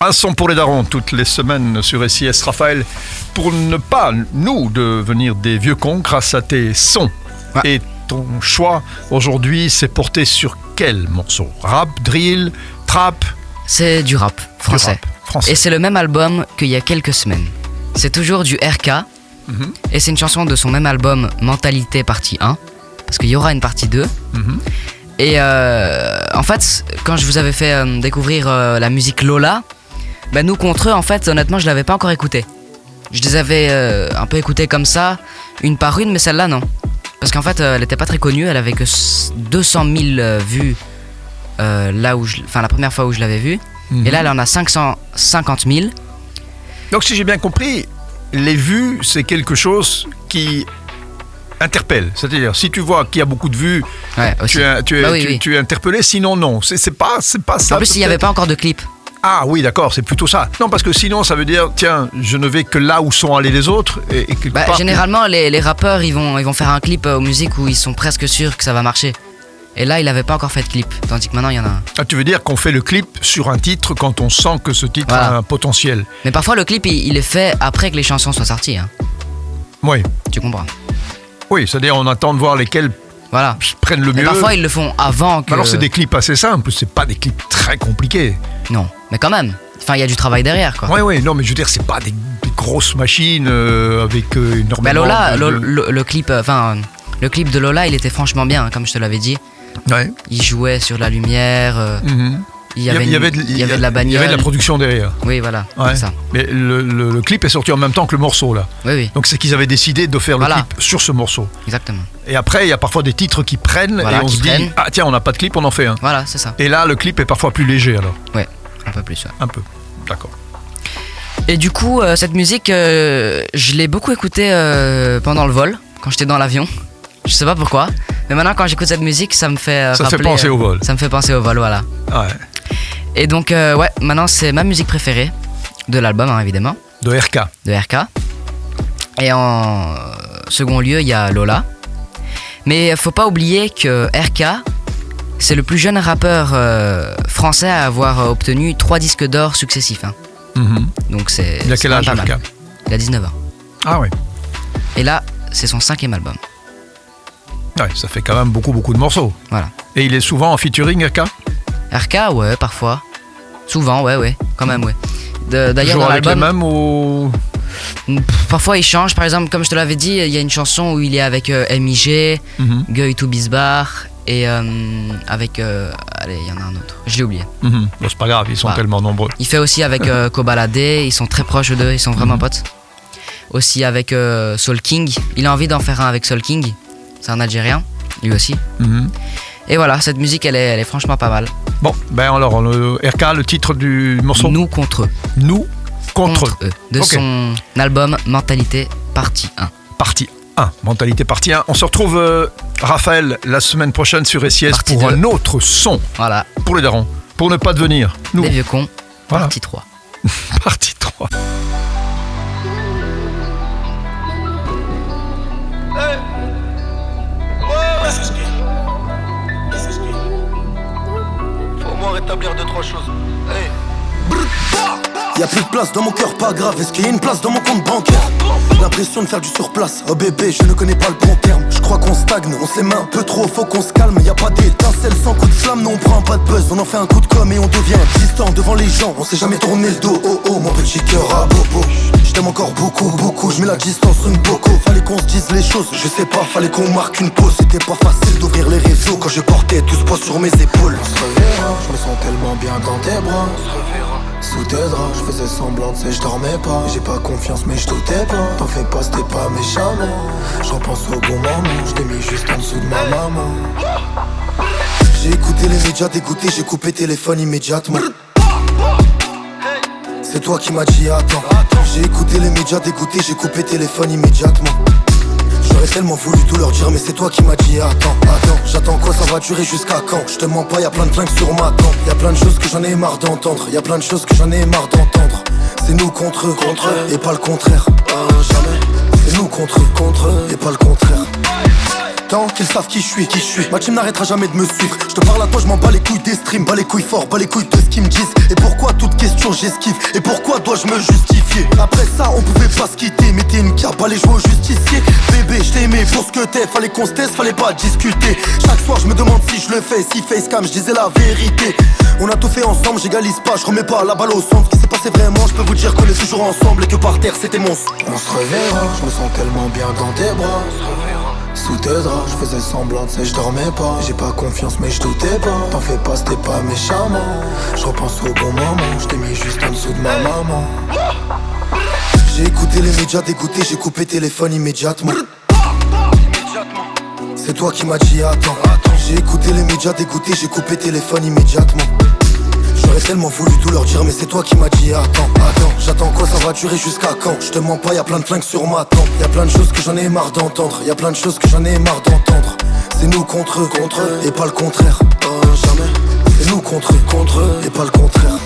Un son pour les darons toutes les semaines sur SIS Raphaël pour ne pas, nous, devenir des vieux cons grâce à tes sons. Ouais. Et ton choix aujourd'hui s'est porté sur quel morceau? Rap, drill, trap? C'est du rap du français. rap français. Et c'est le même album qu'il y a quelques semaines. C'est toujours du RK. Mhm. Et c'est une chanson de son même album Mentalité partie 1. Parce qu'il y aura une partie 2. Mhm. Et euh, en fait, quand je vous avais fait euh, découvrir euh, la musique Lola, bah nous contre eux, en fait, honnêtement, je l'avais pas encore écouté. Je les avais euh, un peu écoutés comme ça, une par une, mais celle-là, non. Parce qu'en fait, euh, elle était pas très connue, elle avait que s- 200 000 euh, vues là où je, enfin la première fois où je l'avais vue. Mhm. Et là, elle en a 550 000. Donc si j'ai bien compris, les vues, c'est quelque chose qui interpelle. C'est-à-dire, si tu vois qu'il y a beaucoup de vues, Ouais, tu es, tu, es, Bah oui, tu- oui. tu es interpellé, sinon non. C'est pas, pas ça. En plus, il n'y avait pas encore de clip. Ah oui, d'accord, c'est plutôt ça. Non, parce que sinon, ça veut dire, tiens, je ne vais que là où sont allés les autres. Et, et Bah, généralement, les, les rappeurs, ils vont, ils vont faire un clip euh, aux musiques où ils sont presque sûrs que ça va marcher. Et là, il avait pas encore fait de clip. Tandis que maintenant, il y en a un. Ah, tu veux dire qu'on fait le clip sur un titre quand on sent que ce titre Voilà. a un potentiel. Mais parfois, le clip, il, il est fait après que les chansons soient sorties. hein. Oui, Tu comprends oui, c'est-à-dire on attend de voir lesquels Voilà. prennent le Mais mieux. parfois, ils le font avant que. Alors c'est des clips assez simples, c'est pas des clips très compliqués. Non. Mais quand même. Enfin, il y a du travail derrière, quoi. Oui, oui, non, mais je veux dire, c'est pas des, des grosses machines euh, avec euh, énormément. Mais Lola, de- le, le clip, euh, enfin, le clip de Lola, il était franchement bien, hein, comme je te l'avais dit. Ouais. Il jouait sur la lumière. euh, Mhm. il y avait, de, il y avait de la Il y bagnole. avait de la production derrière. Oui, voilà. Ouais. C'est ça. Mais le, le- le clip est sorti en même temps que le morceau là. Oui, oui. Donc c'est qu'ils avaient décidé de faire le clip sur ce morceau. Exactement. Et après, il y a parfois des titres qui prennent Voilà, et on qui se dit ah tiens, on n'a pas de clip, on en fait un. Voilà, c'est ça. Et là, le clip est parfois plus léger alors, Un peu plus, ouais. un peu. D'accord. Et du coup, euh, cette musique, euh, je l'ai beaucoup écoutée euh, pendant le vol, quand j'étais dans l'avion. Je sais pas pourquoi. Mais maintenant, quand j'écoute cette musique, ça me fait. euh, Ça te fait rappeler, penser euh, au vol. Ça me fait penser au vol, voilà. Ouais. Et donc, euh, ouais, maintenant, c'est ma musique préférée de l'album, hein, évidemment, De RK. de RK. Et en second lieu, il y a Lola. Mais faut pas oublier que RK, c'est le plus jeune rappeur euh, français à avoir euh, obtenu trois disques d'or successifs. hein. Mhm. Donc, c'est. Il a quel âge même pas mal. RK Il a 19 ans. Ah oui. Et là, c'est son cinquième album. Ouais, ça fait quand même beaucoup beaucoup de morceaux. Voilà. Et il est souvent en featuring RK RK, ouais, parfois. Souvent, ouais, ouais, quand même, ouais. D'ailleurs, dans l'album, ou pff, parfois il change. Par exemple, comme je te l'avais dit, il y a une chanson où il est avec euh, MIG, Mhm. Guy to Bisbar et euh, avec. euh, allez, il y en a un autre. Je l'ai oublié. Mhm. Bon, c'est pas grave, ils sont tellement nombreux. Il fait aussi avec euh, Kobalade, ils sont très proches d'eux, ils sont vraiment Mhm. potes. Aussi avec euh, Soul King. Il a envie d'en faire un avec Soul King. C'est un Algérien, lui aussi. Mhm. Et voilà, cette musique, elle est, elle est franchement pas mal. Bon, ben alors, le RK, le titre du morceau Nous contre eux. Nous contre, Contre eux. De son album Mentalité partie 1. partie 1. Mentalité partie 1. On se retrouve, Raphaël, la semaine prochaine sur SIS Partie pour un autre son Voilà, pour les darons. Pour ne pas devenir. Nous, Les vieux cons, Voilà. partie 3. partie 3. Faut au moins rétablir deux trois choses. Hey. Y'a plus de place dans mon cœur, pas grave. Est-ce qu'il y a une place dans mon compte bancaire? L'impression de faire du surplace. Oh bébé, je ne connais pas le bon terme. Crois qu'on stagne, on se met un peu trop. Faut qu'on se calme. Y a pas d'étincelle sans coup de flamme. Non, on prend pas de buzz. On en fait un coup de com' et on devient distant devant les gens. On s'est jamais tourné le dos. Oh oh, mon petit cœur à bobo. Je t'aime encore beaucoup, beaucoup. Je mets la distance une boco. Fallait qu'on se dise les choses. Je sais pas, fallait qu'on marque une pause. C'était pas facile d'ouvrir les réseaux quand je portais tout ce poids sur mes épaules. On se reverra, je me sens tellement bien dans tes bras. Sous tes draps, je faisais semblant de sais, je dormais pas. J'ai pas confiance, mais je doutais pas. T'en fais pas, c'était pas méchant. Je repense au bon moment, je t'ai mis juste en dessous de ma maman. J'ai écouté les médias dégoûtés, j'ai coupé téléphone immédiatement. C'est toi qui m'as dit attends. J'ai écouté les médias dégoûtés, j'ai coupé téléphone immédiatement. J'aurais tellement voulu tout leur dire, mais c'est toi qui m'as dit attends, attends. Va durer jusqu'à quand Je te mens pas, y a plein de flingues sur ma tempe. Y a plein de choses que j'en ai marre d'entendre. Y a plein de choses que j'en ai marre d'entendre. C'est nous contre eux, contre eux, et pas le contraire. Ah, jamais. C'est nous contre eux, contre eux, et pas le contraire. Qu'ils savent qui je suis, qui je suis. Ma team n'arrêtera jamais de me suivre. Je te parle à toi, je m'en bats les couilles des streams, bats les couilles fort, bats les couilles de ce qu'ils me disent. Et pourquoi toute question j'esquive? Et pourquoi dois-je me justifier? Après ça, on pouvait pas se quitter. Mettez une cape, allez jouer au justicier. Bébé, je t'aimais pour ce que t'es. Fallait qu'on se teste, fallait pas discuter. Chaque soir, je me demande si je le fais. Si facecam, je disais la vérité. On a tout fait ensemble, j'égalise pas, je remets pas la balle au centre. Ce qui s'est passé vraiment, je peux vous dire qu'on est toujours ensemble et que par terre c'était mon On se reverra, je me sens tellement bien dans tes bras. Sous tes draps, je faisais semblant, tu sais, je dormais pas. J'ai pas confiance, mais je doutais pas. T'en fais pas, c'était pas méchamment. Je repense au bon moment, je t'ai mis juste en dessous de ma maman. J'ai écouté les médias dégoûtés, j'ai coupé téléphone immédiatement. C'est toi qui m'as dit attends. J'ai écouté les médias dégoûtés, j'ai coupé téléphone immédiatement. J'aurais tellement voulu tout leur dire, mais c'est toi qui m'as dit attends, attends, j'attends quoi, ça va durer jusqu'à quand? Je te mens pas, y a plein de flingues sur ma tempe, y a plein de choses que j'en ai marre d'entendre, y a plein de choses que j'en ai marre d'entendre. C'est nous contre eux, contre eux, et pas le contraire. Oh, jamais. C'est nous contre eux, contre eux, et pas le contraire.